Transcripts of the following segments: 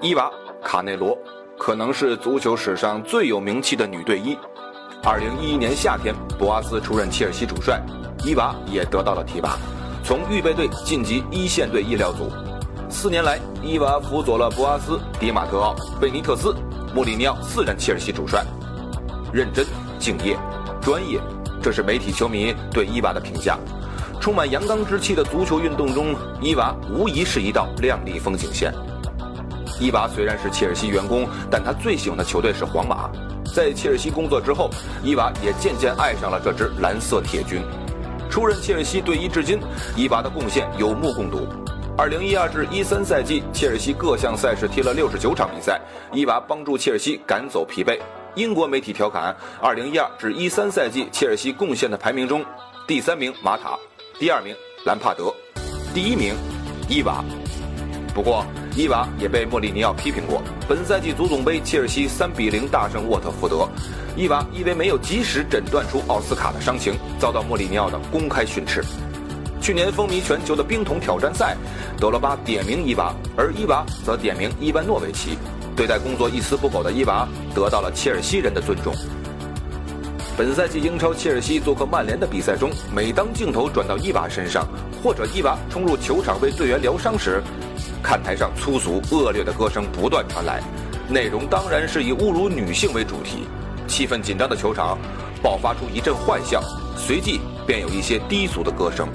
伊娃·卡内罗可能是足球史上最有名气的女队医。二零一一年夏天，博阿斯出任切尔西主帅，伊娃也得到了提拔，从预备队晋级一线队医疗组。四年来，伊娃辅佐了博阿斯、迪马特奥、贝尼特斯、穆里尼奥四任切尔西主帅。认真、敬业、专业，这是媒体球迷对伊娃的评价。充满阳刚之气的足球运动中，伊娃无疑是一道亮丽风景线。伊娃虽然是切尔西员工，但他最喜欢的球队是皇马。在切尔西工作之后，伊娃也渐渐爱上了这支蓝色铁军。出任切尔西队医至今，伊娃的贡献有目共睹。二零一二至一三赛季，切尔西各项赛事踢了六十九场比赛，伊娃帮助切尔西赶走疲惫。英国媒体调侃：二零一二至一三赛季，切尔西贡献的排名中，第三名马塔，第二名兰帕德，第一名伊娃。不过，伊娃也被莫里尼奥批评过。本赛季足总杯，切尔西三比零大胜沃特福德，伊娃因为没有及时诊断出奥斯卡的伤情，遭到莫里尼奥的公开训斥。去年风靡全球的冰桶挑战赛，德罗巴点名伊娃，而伊娃则点名伊万诺维奇。对待工作一丝不苟的伊娃，得到了切尔西人的尊重。本赛季英超切尔西做客曼联的比赛中，每当镜头转到伊娃身上，或者伊娃冲入球场为队员疗伤时，看台上粗俗恶劣的歌声不断传来，内容当然是以侮辱女性为主题。气氛紧张的球场爆发出一阵坏笑，随即便有一些低俗的歌声。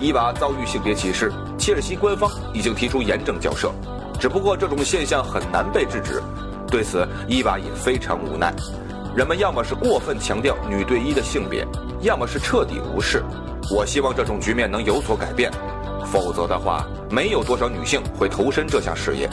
伊娃遭遇性别歧视，切尔西官方已经提出严正交涉，只不过这种现象很难被制止。对此，伊娃也非常无奈。人们要么是过分强调女队医的性别，要么是彻底无视。我希望这种局面能有所改变，否则的话，没有多少女性会投身这项事业。